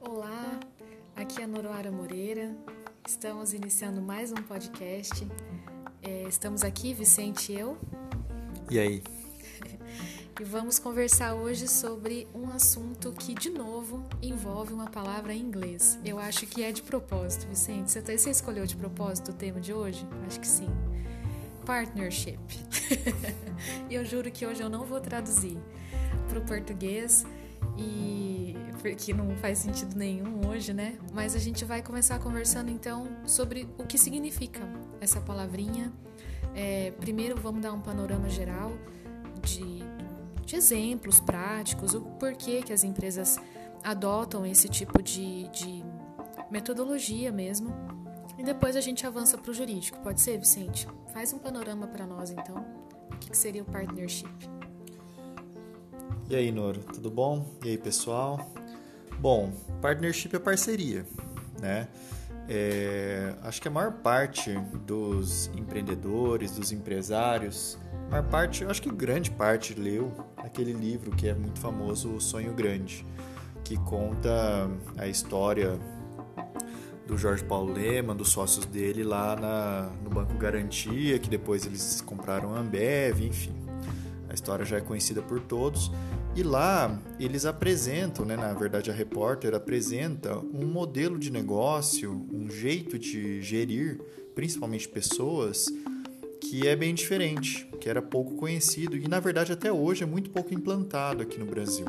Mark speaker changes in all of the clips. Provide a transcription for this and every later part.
Speaker 1: Olá, aqui é a Noroara Moreira. Estamos iniciando mais um podcast. É, estamos aqui, Vicente e eu.
Speaker 2: E aí?
Speaker 1: E vamos conversar hoje sobre um assunto que, de novo, envolve uma palavra em inglês. Eu acho que é de propósito, Vicente. Você, você escolheu de propósito o tema de hoje? Acho que sim. Partnership. eu juro que hoje eu não vou traduzir para o português e porque não faz sentido nenhum hoje, né? Mas a gente vai começar conversando então sobre o que significa essa palavrinha. É, primeiro vamos dar um panorama geral de de exemplos práticos, o porquê que as empresas adotam esse tipo de, de metodologia mesmo. E depois a gente avança para o jurídico. Pode ser, Vicente? Faz um panorama para nós, então. O que, que seria o partnership?
Speaker 2: E aí, Noro, tudo bom? E aí, pessoal? Bom, partnership é parceria, né? É, acho que a maior parte dos empreendedores, dos empresários, a maior parte, acho que grande parte leu aquele livro que é muito famoso, O Sonho Grande, que conta a história do Jorge Paulo Lema, dos sócios dele lá na, no Banco Garantia, que depois eles compraram a Ambev, enfim. A história já é conhecida por todos. E lá eles apresentam, né, na verdade a repórter apresenta um modelo de negócio, um jeito de gerir, principalmente pessoas, que é bem diferente, que era pouco conhecido e na verdade até hoje é muito pouco implantado aqui no Brasil,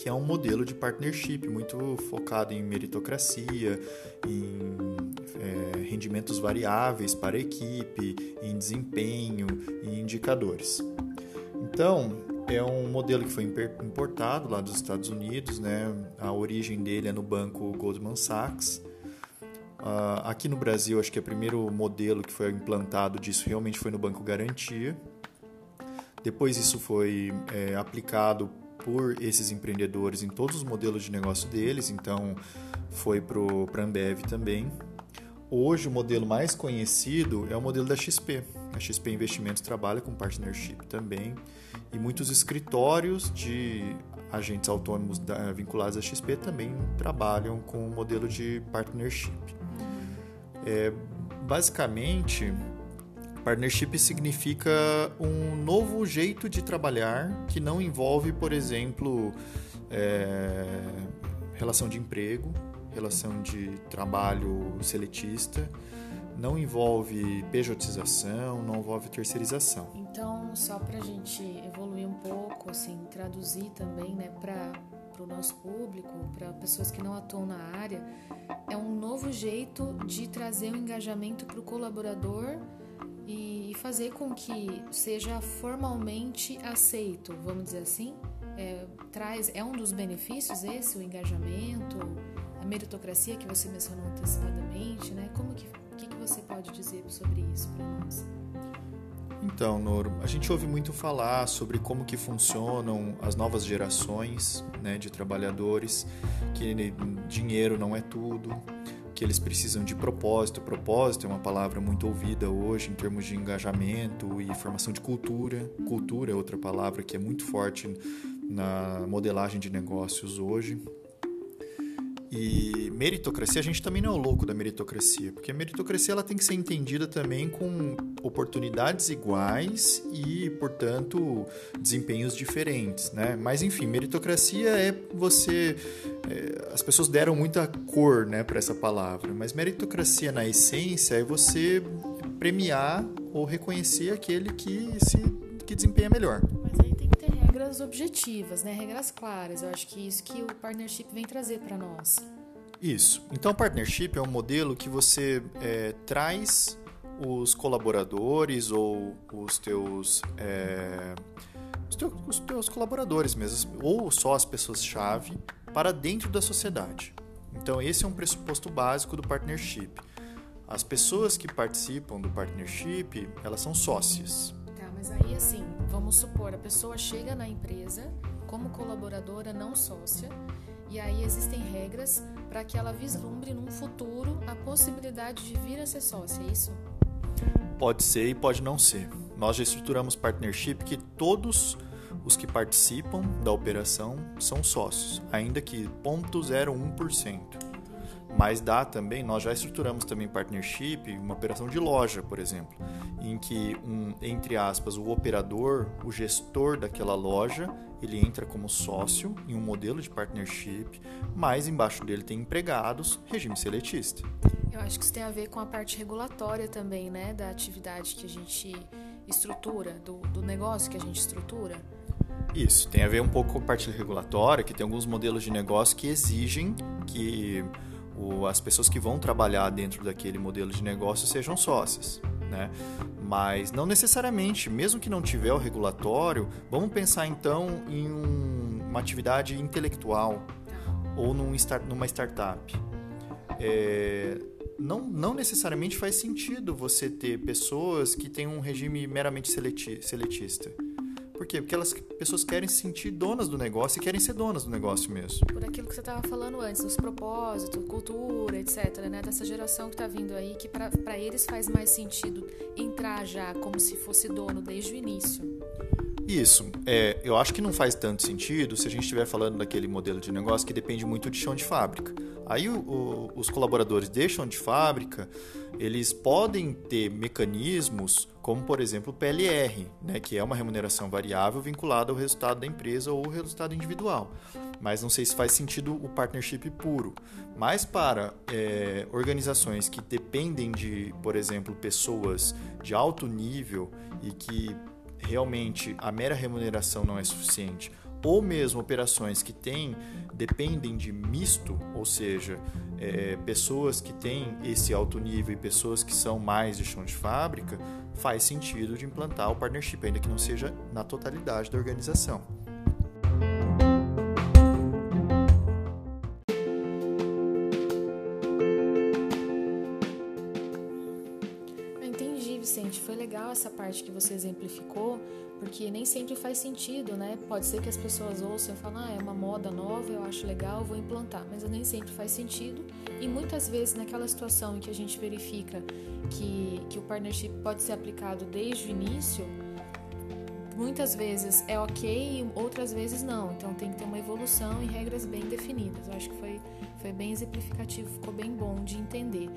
Speaker 2: que é um modelo de partnership muito focado em meritocracia, em é, rendimentos variáveis para a equipe, em desempenho, em indicadores. Então é um modelo que foi importado lá dos Estados Unidos, né? A origem dele é no banco Goldman Sachs Uh, aqui no Brasil, acho que o primeiro modelo que foi implantado disso realmente foi no Banco Garantia. Depois isso foi é, aplicado por esses empreendedores em todos os modelos de negócio deles, então foi para a Ambev também. Hoje o modelo mais conhecido é o modelo da XP. A XP Investimentos trabalha com partnership também e muitos escritórios de agentes autônomos da, vinculados à XP também trabalham com o modelo de partnership. É, basicamente, partnership significa um novo jeito de trabalhar que não envolve, por exemplo, é, relação de emprego, relação de trabalho seletista, não envolve pejotização, não envolve terceirização.
Speaker 1: Então, só para a gente evoluir um pouco, assim, traduzir também, né, para o nosso público, para pessoas que não atuam na área, é um novo jeito de trazer o um engajamento para o colaborador fazer com que seja formalmente aceito, vamos dizer assim. É, traz é um dos benefícios esse o engajamento, a meritocracia que você mencionou antecipadamente, né? Como que que, que você pode dizer sobre isso para nós?
Speaker 2: Então, Noro, a gente ouve muito falar sobre como que funcionam as novas gerações né, de trabalhadores, que dinheiro não é tudo, que eles precisam de propósito. Propósito é uma palavra muito ouvida hoje em termos de engajamento e formação de cultura. Cultura é outra palavra que é muito forte na modelagem de negócios hoje. E meritocracia, a gente também não é o louco da meritocracia, porque a meritocracia ela tem que ser entendida também com oportunidades iguais e, portanto, desempenhos diferentes, né? Mas enfim, meritocracia é você é, as pessoas deram muita cor, né, para essa palavra, mas meritocracia na essência é você premiar ou reconhecer aquele que se que desempenha melhor
Speaker 1: regras objetivas, né? regras claras. Eu acho que é isso que o partnership vem trazer para nós.
Speaker 2: Isso. Então, o partnership é um modelo que você é, traz os colaboradores ou os teus, é, os teus, os teus colaboradores mesmo, ou só as pessoas-chave, para dentro da sociedade. Então, esse é um pressuposto básico do partnership. As pessoas que participam do partnership, elas são sócias.
Speaker 1: Mas aí, assim, vamos supor, a pessoa chega na empresa como colaboradora não sócia, e aí existem regras para que ela vislumbre num futuro a possibilidade de vir a ser sócia, é isso?
Speaker 2: Pode ser e pode não ser. nós já estruturamos partnership que todos os que participam da operação são sócios, ainda que 0,01%. Mas dá também, nós já estruturamos também partnership, uma operação de loja, por exemplo, em que um, entre aspas, o operador, o gestor daquela loja, ele entra como sócio em um modelo de partnership, mas embaixo dele tem empregados, regime seletista.
Speaker 1: Eu acho que isso tem a ver com a parte regulatória também, né, da atividade que a gente estrutura, do, do negócio que a gente estrutura.
Speaker 2: Isso, tem a ver um pouco com a parte regulatória, que tem alguns modelos de negócio que exigem que o, as pessoas que vão trabalhar dentro daquele modelo de negócio sejam sócias. Né? Mas não necessariamente, mesmo que não tiver o regulatório, vamos pensar então em um, uma atividade intelectual ou num start, numa startup. É, não, não necessariamente faz sentido você ter pessoas que têm um regime meramente seleti, seletista. Por quê? Porque elas pessoas querem se sentir donas do negócio e querem ser donas do negócio mesmo.
Speaker 1: Por aquilo que você estava falando antes, dos propósitos, cultura, etc. Né? Dessa geração que está vindo aí, que para eles faz mais sentido entrar já como se fosse dono desde o início.
Speaker 2: Isso. É, eu acho que não faz tanto sentido se a gente estiver falando daquele modelo de negócio que depende muito de chão de fábrica. Aí o, o, os colaboradores deixam de fábrica, eles podem ter mecanismos como, por exemplo, o PLR, né, que é uma remuneração variável vinculada ao resultado da empresa ou ao resultado individual. Mas não sei se faz sentido o partnership puro. Mas para é, organizações que dependem de, por exemplo, pessoas de alto nível e que realmente a mera remuneração não é suficiente, ou mesmo operações que têm dependem de misto, ou seja, é, pessoas que têm esse alto nível e pessoas que são mais de chão de fábrica, faz sentido de implantar o partnership, ainda que não seja na totalidade da organização.
Speaker 1: Entendi, Vicente. Foi legal essa parte que você exemplificou, porque nem sempre faz sentido, né? Pode ser que as pessoas ouçam e falem, ah, é uma moda nova, eu acho legal, vou implantar, mas nem sempre faz sentido. E muitas vezes, naquela situação em que a gente verifica que, que o partnership pode ser aplicado desde o início, muitas vezes é ok, outras vezes não. Então tem que ter uma evolução e regras bem definidas. Eu acho que foi, foi bem exemplificativo, ficou bem bom de entender.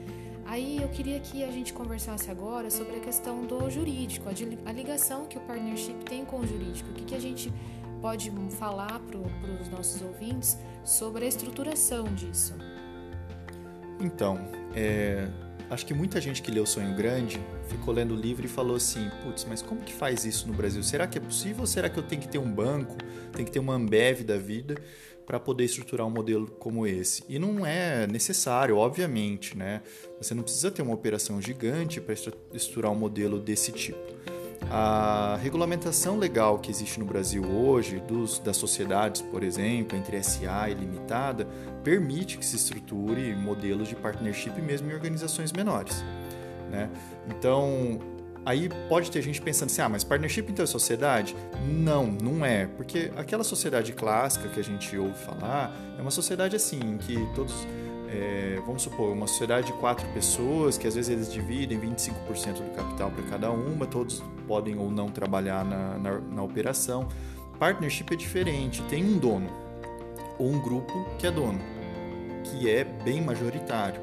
Speaker 1: Aí eu queria que a gente conversasse agora sobre a questão do jurídico, a, ligação que o partnership tem com o jurídico. O que, que a gente pode falar para os nossos ouvintes sobre a estruturação disso?
Speaker 2: Então, é, acho que muita gente que leu Sonho Grande ficou lendo o livro e falou assim: putz, mas como que faz isso no Brasil? Será que é possível ou será que eu tenho que ter um banco, tem que ter uma Ambev da vida? Para poder estruturar um modelo como esse. E não é necessário, obviamente, né? Você não precisa ter uma operação gigante para estruturar um modelo desse tipo. A regulamentação legal que existe no Brasil hoje, dos, das sociedades, por exemplo, entre SA e limitada, permite que se estruture modelos de partnership mesmo em organizações menores. Né? Então, Aí pode ter gente pensando assim, ah, mas partnership então é sociedade? Não, não é. Porque aquela sociedade clássica que a gente ouve falar é uma sociedade assim, em que todos, é, vamos supor, uma sociedade de quatro pessoas, que às vezes eles dividem 25% do capital para cada uma, todos podem ou não trabalhar na, na, na operação. Partnership é diferente, tem um dono, ou um grupo que é dono, que é bem majoritário.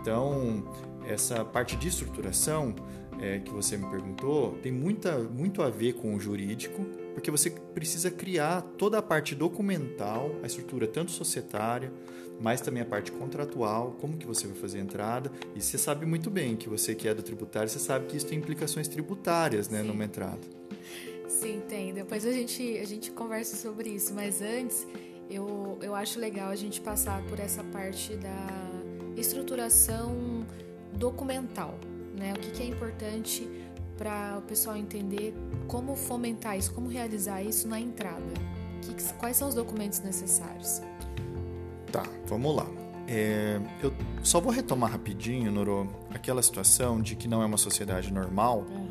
Speaker 2: Então, essa parte de estruturação é, que você me perguntou tem muita, muito a ver com o jurídico, porque você precisa criar toda a parte documental, a estrutura tanto societária, mas também a parte contratual, como que você vai fazer a entrada. E você sabe muito bem que você que é do tributário, você sabe que isso tem implicações tributárias né, numa entrada.
Speaker 1: Sim, tem. Depois a gente, a gente conversa sobre isso, mas antes eu, eu acho legal a gente passar por essa parte da estruturação documental né? O que, que é importante para o pessoal entender como fomentar isso, como realizar isso na entrada. Que, quais são os documentos necessários?
Speaker 2: Tá, vamos lá. É, eu só vou retomar rapidinho, Noro, aquela situação de que não é uma sociedade normal, uhum.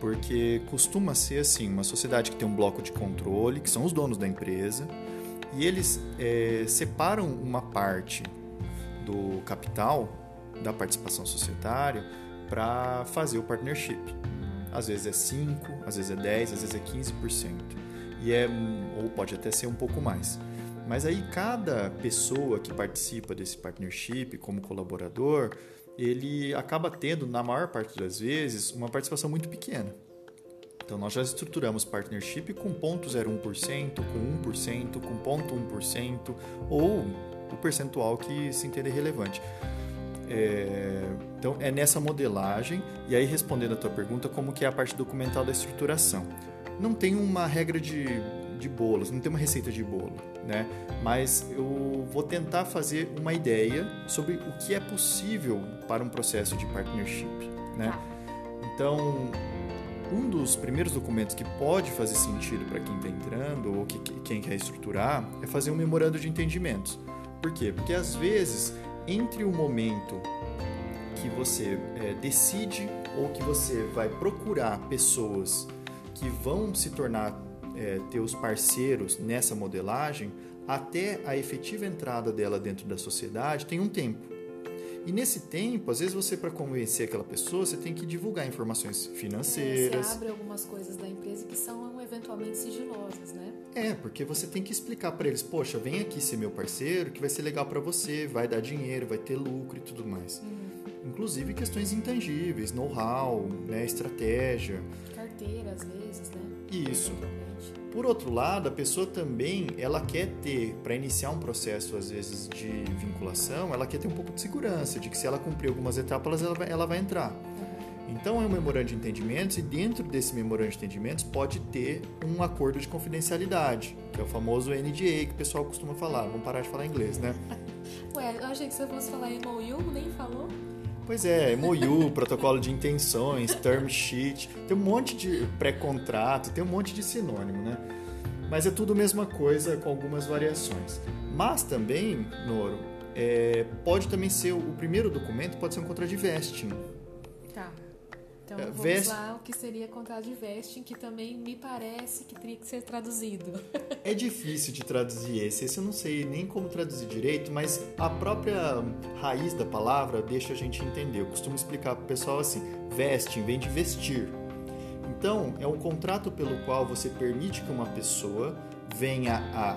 Speaker 2: porque costuma ser assim, uma sociedade que tem um bloco de controle, que são os donos da empresa, e eles é, separam uma parte do capital da participação societária para fazer o partnership. às vezes é 5, às vezes é 10, às vezes é 15%. E é ou pode até ser um pouco mais. Mas aí cada pessoa que participa desse partnership como colaborador, ele acaba tendo, na maior parte das vezes, uma participação muito pequena. Então nós já estruturamos partnership com 0,01%, com 1%, com 0,1% ou o percentual que se entender relevante. É, então é nessa modelagem e aí respondendo a tua pergunta como que é a parte documental da estruturação. Não tem uma regra de de bolos, não tem uma receita de bolo, né? Mas eu vou tentar fazer uma ideia sobre o que é possível para um processo de partnership, né? Tá. Então, um dos primeiros documentos que pode fazer sentido para quem está entrando ou que, quem quer estruturar é fazer um memorando de entendimentos. Por quê? Porque às vezes, entre o momento que você é, decide ou que você vai procurar pessoas que vão se tornar é, teus parceiros nessa modelagem, até a efetiva entrada dela dentro da sociedade tem um tempo. E nesse tempo, às vezes você para convencer aquela pessoa, você tem que divulgar informações financeiras.
Speaker 1: É, você abre algumas coisas da empresa que são eventualmente sigilosas, né?
Speaker 2: É, porque você tem que explicar para eles, poxa, vem aqui ser meu parceiro, que vai ser legal para você, vai dar dinheiro, vai ter lucro e tudo mais. Uhum. Inclusive questões intangíveis, know-how, né, estratégia.
Speaker 1: Carteira, às vezes, né?
Speaker 2: Isso. Por outro lado, a pessoa também, ela quer ter, para iniciar um processo às vezes de vinculação, ela quer ter um pouco de segurança, de que se ela cumprir algumas etapas, ela vai, ela vai entrar. Então é um memorando de entendimentos e dentro desse memorando de entendimentos pode ter um acordo de confidencialidade, que é o famoso NDA que o pessoal costuma falar. Vamos parar de falar inglês, né?
Speaker 1: Ué, eu achei que você fosse falar MOU, nem falou?
Speaker 2: Pois é, MOU, protocolo de intenções, term sheet, tem um monte de pré-contrato, tem um monte de sinônimo, né? Mas é tudo a mesma coisa com algumas variações. Mas também, Noro, é, pode também ser o primeiro documento pode ser um contrato de vesting.
Speaker 1: Então é, vamos vest... lá o que seria contrato de vesting, que também me parece que teria que ser traduzido.
Speaker 2: é difícil de traduzir esse, esse eu não sei nem como traduzir direito, mas a própria raiz da palavra deixa a gente entender. Eu costumo explicar para o pessoal assim: vesting vem de vestir. Então, é um contrato pelo qual você permite que uma pessoa venha a,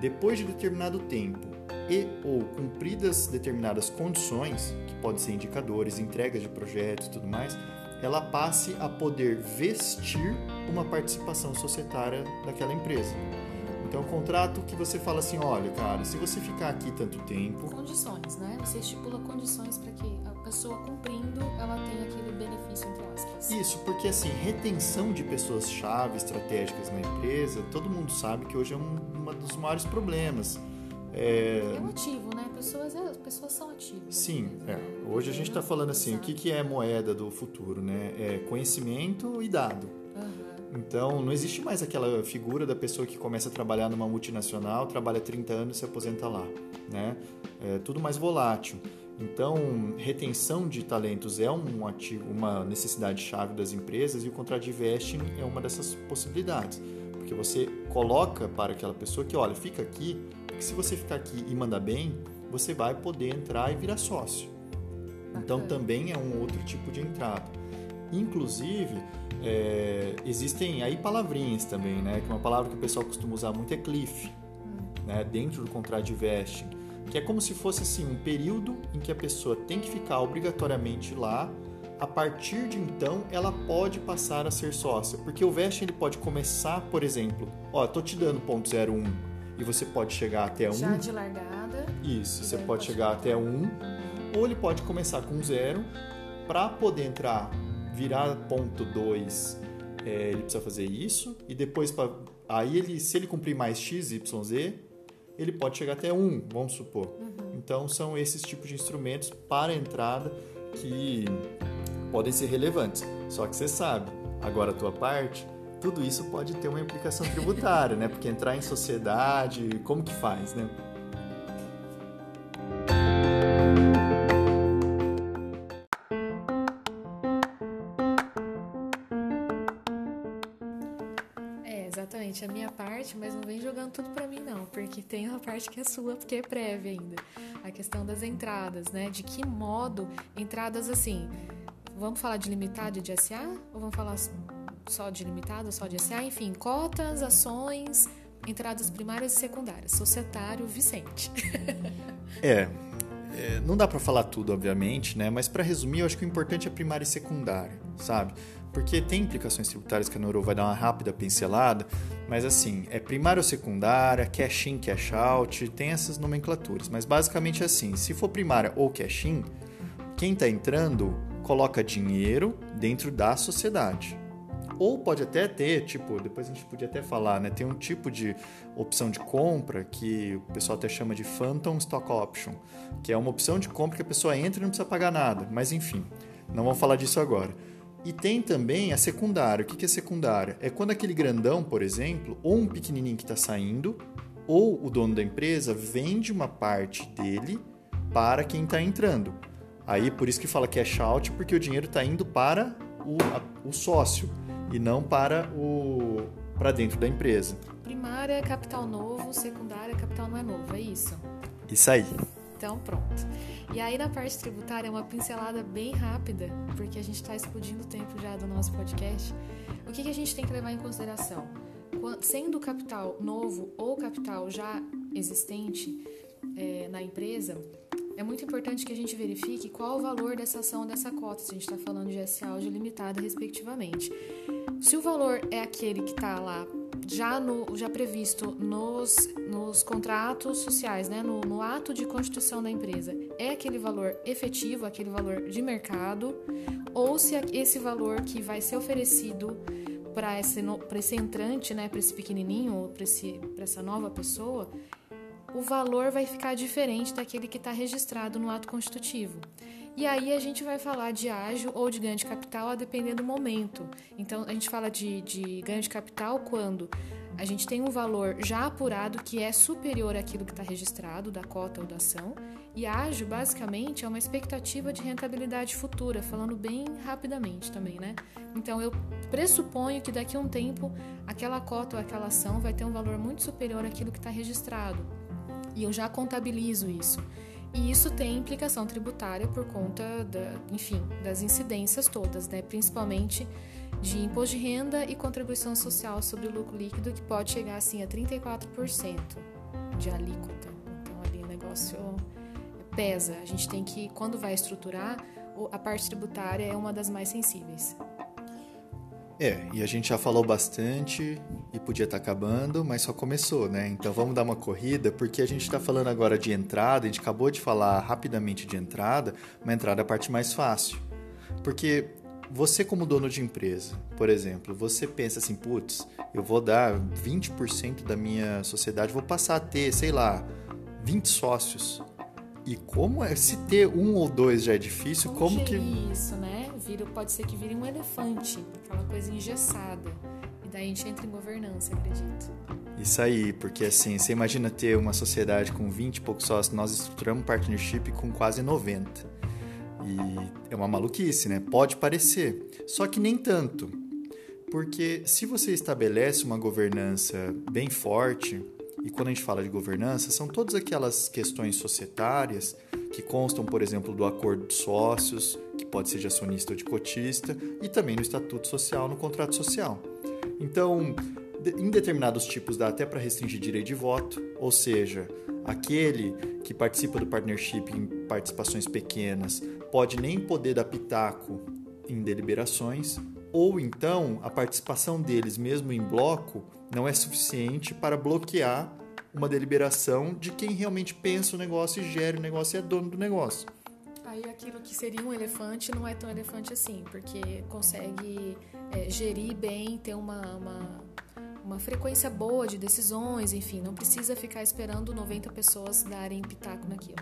Speaker 2: depois de determinado tempo, e ou cumpridas determinadas condições, que podem ser indicadores, entregas de projetos e tudo mais, ela passe a poder vestir uma participação societária daquela empresa. Então, é um contrato que você fala assim, olha, cara, se você ficar aqui tanto tempo...
Speaker 1: Condições, né? Você estipula condições para que a pessoa cumprindo, ela tenha aquele benefício, entre aspas.
Speaker 2: Isso, porque assim, retenção de pessoas-chave estratégicas na empresa, todo mundo sabe que hoje é um, um dos maiores problemas.
Speaker 1: É, é um ativo, né? Pessoas, é, pessoas são ativos.
Speaker 2: Sim, é. Hoje a gente está falando assim, o que, que é moeda do futuro, né? É conhecimento e dado. Uhum. Então, não existe mais aquela figura da pessoa que começa a trabalhar numa multinacional, trabalha 30 anos e se aposenta lá, né? É tudo mais volátil. Então, retenção de talentos é um ativo, uma necessidade chave das empresas e o contrato de vesting é uma dessas possibilidades. Porque você coloca para aquela pessoa que, olha, fica aqui, porque se você ficar aqui e mandar bem, você vai poder entrar e virar sócio. Então também é um outro tipo de entrada. Inclusive, é, existem aí palavrinhas também, né? Que uma palavra que o pessoal costuma usar muito é cliff, hum. né? Dentro do contrato de vesting, que é como se fosse assim um período em que a pessoa tem que ficar obrigatoriamente lá. A partir de então, ela pode passar a ser sócia, porque o vesting ele pode começar, por exemplo, ó, tô te dando ponto 01 e você pode chegar até 1.
Speaker 1: Já de largada.
Speaker 2: Isso, você pode chegar até 1, uhum. ou ele pode começar com 0. Para poder entrar, virar ponto 2, é, ele precisa fazer isso, e depois, pra, aí ele, se ele cumprir mais x, y, z, ele pode chegar até 1, vamos supor. Uhum. Então, são esses tipos de instrumentos para entrada que podem ser relevantes. Só que você sabe, agora a tua parte, tudo isso pode ter uma implicação tributária, né? Porque entrar em sociedade, como que faz, né?
Speaker 1: Tem uma parte que é sua, porque é prévia ainda. A questão das entradas, né? De que modo entradas assim, vamos falar de limitado e de SA? Ou vamos falar só de limitado, só de SA? Enfim, cotas, ações, entradas primárias e secundárias. Societário Vicente.
Speaker 2: é, é, não dá para falar tudo, obviamente, né? Mas para resumir, eu acho que o importante é primária e secundária, sabe? Porque tem implicações tributárias que a Neuro vai dar uma rápida pincelada, mas assim, é primária ou secundária, cash in, cash out, tem essas nomenclaturas. Mas basicamente é assim, se for primária ou cash in, quem está entrando coloca dinheiro dentro da sociedade. Ou pode até ter, tipo, depois a gente podia até falar, né? Tem um tipo de opção de compra que o pessoal até chama de Phantom Stock Option, que é uma opção de compra que a pessoa entra e não precisa pagar nada. Mas enfim, não vamos falar disso agora. E tem também a secundária. O que é secundária? É quando aquele grandão, por exemplo, ou um pequenininho que está saindo, ou o dono da empresa vende uma parte dele para quem está entrando. Aí por isso que fala cash out, porque o dinheiro está indo para o, a, o sócio e não para o para dentro da empresa.
Speaker 1: Primária é capital novo, secundária é capital não é novo, é isso?
Speaker 2: Isso aí.
Speaker 1: Então pronto. E aí na parte tributária é uma pincelada bem rápida, porque a gente está explodindo o tempo já do nosso podcast. O que, que a gente tem que levar em consideração? Sendo capital novo ou capital já existente é, na empresa, é muito importante que a gente verifique qual o valor dessa ação dessa cota, se a gente está falando de SA ou de limitada, respectivamente. Se o valor é aquele que está lá já, no, já previsto nos, nos contratos sociais, né, no, no ato de constituição da empresa, é aquele valor efetivo, aquele valor de mercado, ou se esse valor que vai ser oferecido para esse, esse entrante, né, para esse pequenininho ou para essa nova pessoa, o valor vai ficar diferente daquele que está registrado no ato constitutivo. E aí a gente vai falar de ágio ou de ganho de capital a depender do momento. Então a gente fala de, de ganho de capital quando a gente tem um valor já apurado que é superior àquilo que está registrado, da cota ou da ação. E ágio, basicamente, é uma expectativa de rentabilidade futura, falando bem rapidamente também, né? Então eu pressuponho que daqui a um tempo aquela cota ou aquela ação vai ter um valor muito superior àquilo que está registrado e eu já contabilizo isso. E isso tem implicação tributária por conta, da, enfim, das incidências todas, né? principalmente de imposto de renda e contribuição social sobre o lucro líquido, que pode chegar assim a 34% de alíquota. Então ali o negócio pesa. A gente tem que, quando vai estruturar, a parte tributária é uma das mais sensíveis.
Speaker 2: É, e a gente já falou bastante e podia estar tá acabando, mas só começou, né? Então vamos dar uma corrida, porque a gente está falando agora de entrada, a gente acabou de falar rapidamente de entrada, uma entrada é a parte mais fácil. Porque você, como dono de empresa, por exemplo, você pensa assim, putz, eu vou dar 20% da minha sociedade, vou passar a ter, sei lá, 20 sócios. E como é, se ter um ou dois já é difícil,
Speaker 1: como,
Speaker 2: como
Speaker 1: que. isso, né? Vira, pode ser que vire um elefante, aquela coisa engessada. E daí a gente entra em governança, acredito.
Speaker 2: Isso aí, porque assim, você imagina ter uma sociedade com 20 e poucos sócios, nós estruturamos partnership com quase 90. E é uma maluquice, né? Pode parecer, só que nem tanto. Porque se você estabelece uma governança bem forte, e quando a gente fala de governança, são todas aquelas questões societárias que constam, por exemplo, do acordo de sócios, que pode ser de acionista ou de cotista, e também no estatuto social, no contrato social. Então, em determinados tipos dá até para restringir direito de voto, ou seja, aquele que participa do partnership em participações pequenas pode nem poder dar pitaco em deliberações, ou então a participação deles, mesmo em bloco, não é suficiente para bloquear uma deliberação de quem realmente pensa o negócio e gera o negócio e é dono do negócio.
Speaker 1: Aí aquilo que seria um elefante não é tão elefante assim, porque consegue é, gerir bem, ter uma, uma, uma, frequência boa de decisões, enfim, não precisa ficar esperando 90 pessoas darem pitaco naquilo.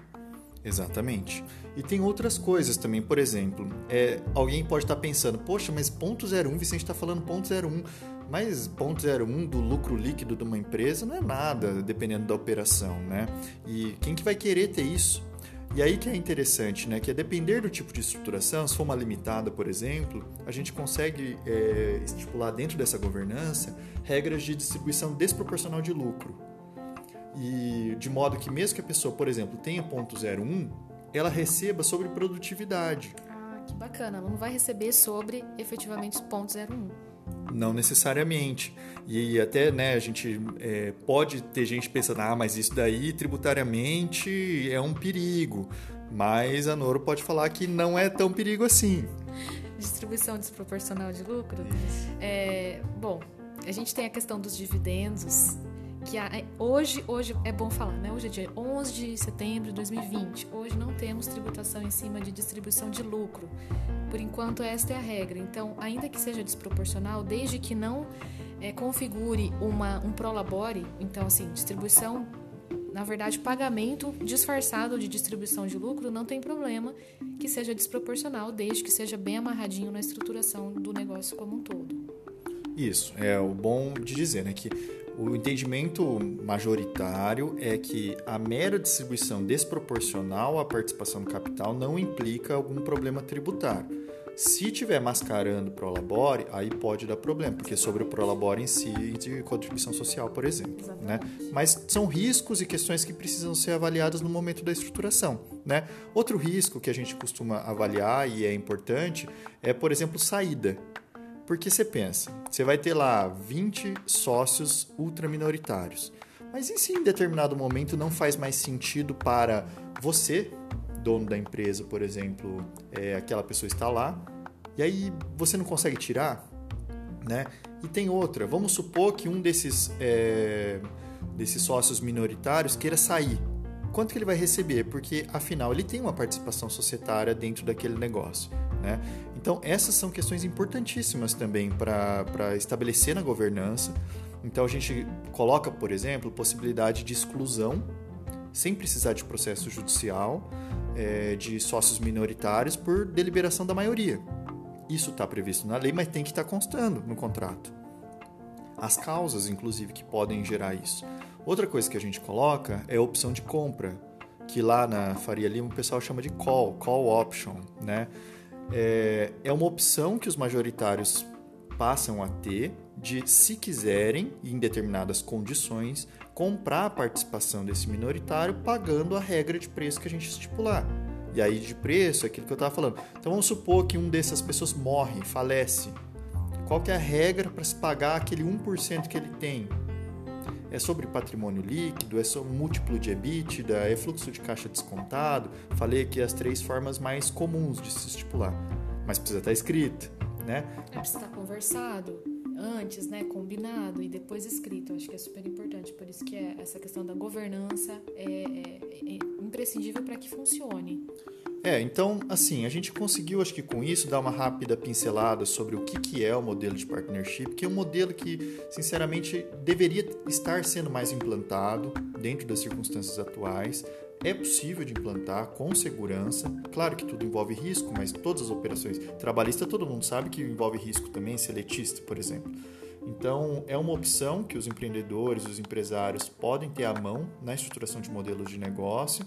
Speaker 2: Exatamente. E tem outras coisas também, por exemplo, é, alguém pode estar pensando, poxa, mas ponto 01, Vicente está falando ponto 01 mas 0,01 do lucro líquido de uma empresa não é nada, dependendo da operação, né? E quem que vai querer ter isso? E aí que é interessante, né? Que a depender do tipo de estruturação, se for uma limitada, por exemplo, a gente consegue é, estipular dentro dessa governança regras de distribuição desproporcional de lucro. E de modo que mesmo que a pessoa, por exemplo, tenha ponto 0,1, ela receba sobre produtividade.
Speaker 1: Ah, Que bacana, ela não vai receber sobre efetivamente ponto 01.
Speaker 2: Não necessariamente. E até né, a gente é, pode ter gente pensando, ah, mas isso daí tributariamente é um perigo. Mas a Noro pode falar que não é tão perigo assim.
Speaker 1: Distribuição desproporcional de lucro? É, bom, a gente tem a questão dos dividendos, que a, hoje, hoje é bom falar, né? Hoje é dia 11 de setembro de 2020. Hoje não temos tributação em cima de distribuição de lucro. Por enquanto, esta é a regra. Então, ainda que seja desproporcional, desde que não é, configure uma, um prolabore, então, assim, distribuição na verdade, pagamento disfarçado de distribuição de lucro não tem problema que seja desproporcional, desde que seja bem amarradinho na estruturação do negócio como um todo.
Speaker 2: Isso, é o bom de dizer, né? Que o entendimento majoritário é que a mera distribuição desproporcional à participação no capital não implica algum problema tributário. Se tiver mascarando Prolabore, aí pode dar problema, porque sobre o Prolabore em si de contribuição social, por exemplo. Né? Mas são riscos e questões que precisam ser avaliadas no momento da estruturação. Né? Outro risco que a gente costuma avaliar e é importante é, por exemplo, saída. Porque você pensa, você vai ter lá 20 sócios ultraminoritários. Mas e se em determinado momento não faz mais sentido para você, dono da empresa, por exemplo, é, aquela pessoa está lá, e aí você não consegue tirar, né? E tem outra, vamos supor que um desses, é, desses sócios minoritários queira sair. Quanto que ele vai receber? Porque, afinal, ele tem uma participação societária dentro daquele negócio. Né? Então, essas são questões importantíssimas também para estabelecer na governança. Então, a gente coloca, por exemplo, possibilidade de exclusão, sem precisar de processo judicial, é, de sócios minoritários por deliberação da maioria. Isso está previsto na lei, mas tem que estar tá constando no contrato. As causas, inclusive, que podem gerar isso. Outra coisa que a gente coloca é a opção de compra, que lá na Faria Lima o pessoal chama de call, call option, né? É, é uma opção que os majoritários passam a ter de, se quiserem, em determinadas condições, comprar a participação desse minoritário pagando a regra de preço que a gente estipular. E aí de preço é aquilo que eu estava falando. Então vamos supor que um dessas pessoas morre, falece. Qual que é a regra para se pagar aquele 1% que ele tem? É sobre patrimônio líquido, é sobre múltiplo de EBITDA, é fluxo de caixa descontado. Falei aqui as três formas mais comuns de se estipular. Mas precisa estar escrito, né?
Speaker 1: É, precisa estar conversado antes, né, combinado e depois escrito. acho que é super importante. Por isso que é, essa questão da governança é, é, é imprescindível para que funcione.
Speaker 2: É, então, assim, a gente conseguiu, acho que com isso, dar uma rápida pincelada sobre o que, que é o modelo de partnership, que é um modelo que, sinceramente, deveria estar sendo mais implantado dentro das circunstâncias atuais. É possível de implantar com segurança. Claro que tudo envolve risco, mas todas as operações trabalhistas todo mundo sabe que envolve risco também, seletista, por exemplo. Então, é uma opção que os empreendedores, os empresários podem ter à mão na estruturação de modelos de negócio.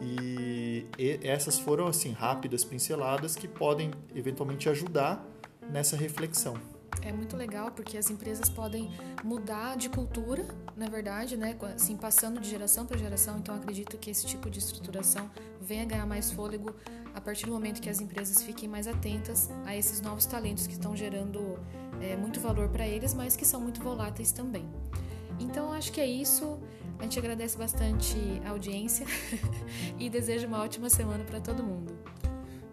Speaker 2: E essas foram assim rápidas pinceladas que podem eventualmente ajudar nessa reflexão
Speaker 1: é muito legal porque as empresas podem mudar de cultura, na verdade, né? Assim, passando de geração para geração. Então, acredito que esse tipo de estruturação venha ganhar mais fôlego a partir do momento que as empresas fiquem mais atentas a esses novos talentos que estão gerando é, muito valor para eles, mas que são muito voláteis também. Então, acho que é isso. A gente agradece bastante a audiência e deseja uma ótima semana para todo mundo.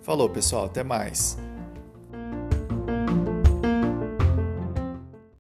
Speaker 2: Falou, pessoal. Até mais.